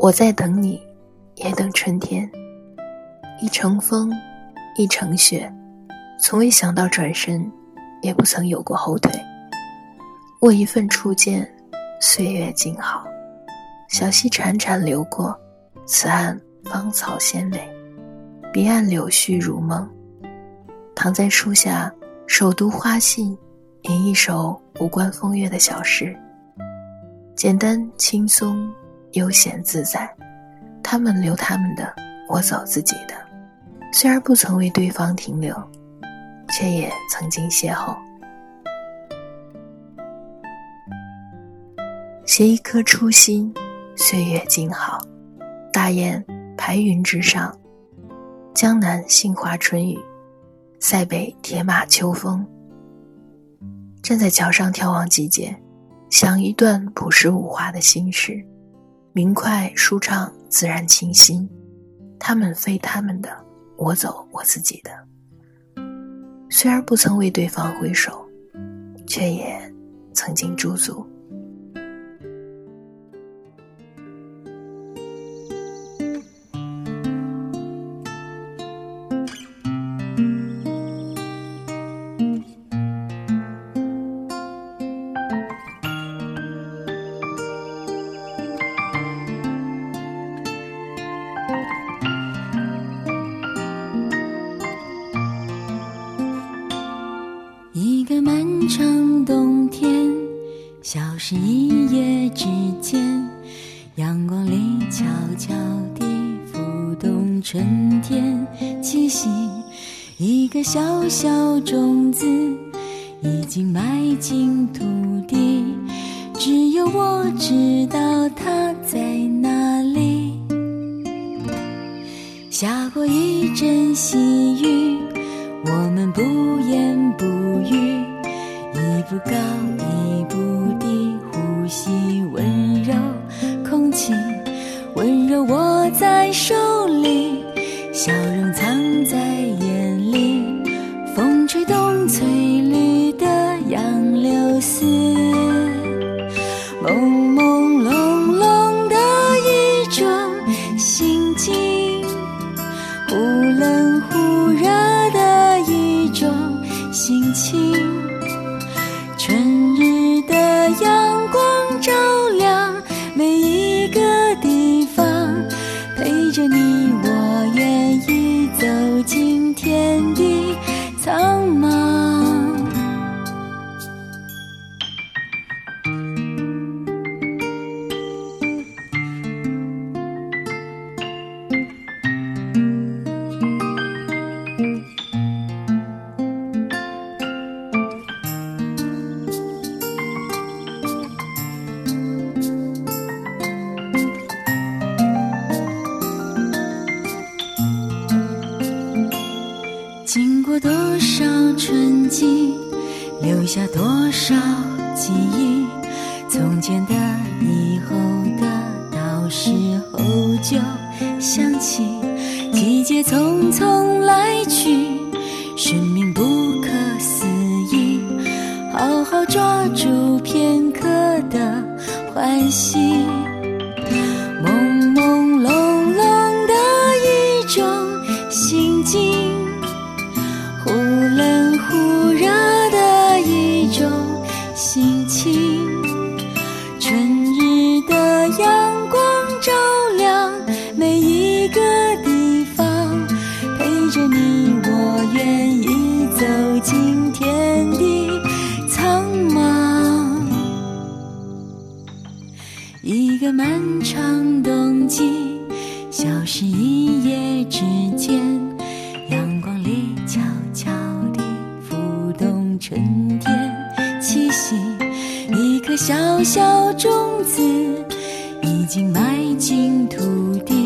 我在等你，也等春天。一程风，一程雪，从未想到转身，也不曾有过后退。握一份初见，岁月静好。小溪潺潺流过，此岸芳草鲜美，彼岸柳絮如梦。躺在树下，手读花信，吟一首无关风月的小诗。简单轻松，悠闲自在。他们留他们的，我走自己的。虽然不曾为对方停留，却也曾经邂逅。携一颗初心，岁月静好。大雁排云之上，江南杏花春雨，塞北铁马秋风。站在桥上眺望季节，想一段朴实无华的心事，明快舒畅，自然清新。他们飞他们的，我走我自己的。虽然不曾为对方挥手，却也曾经驻足。成冬天，消失一夜之间，阳光里悄悄地浮动春天气息。一个小小种子已经埋进土地，只有我知道它在哪里。下过一阵细雨，我们不言不语，一步高一步低。呼吸温柔空气，温柔握在手里，笑容藏在眼里，风吹动翠绿的杨柳丝，朦朦胧胧的一种心境，忽冷留下多少记忆？从前的、以后的，到时候就想起。季节匆匆来去，生命不可思议。好好抓住片刻的欢喜。春日的阳光照亮每一个地方陪着你我愿意走进天地苍茫。一个漫长冬季消失一夜之间阳光里悄悄地浮动春天。小小种子，已经埋进土地。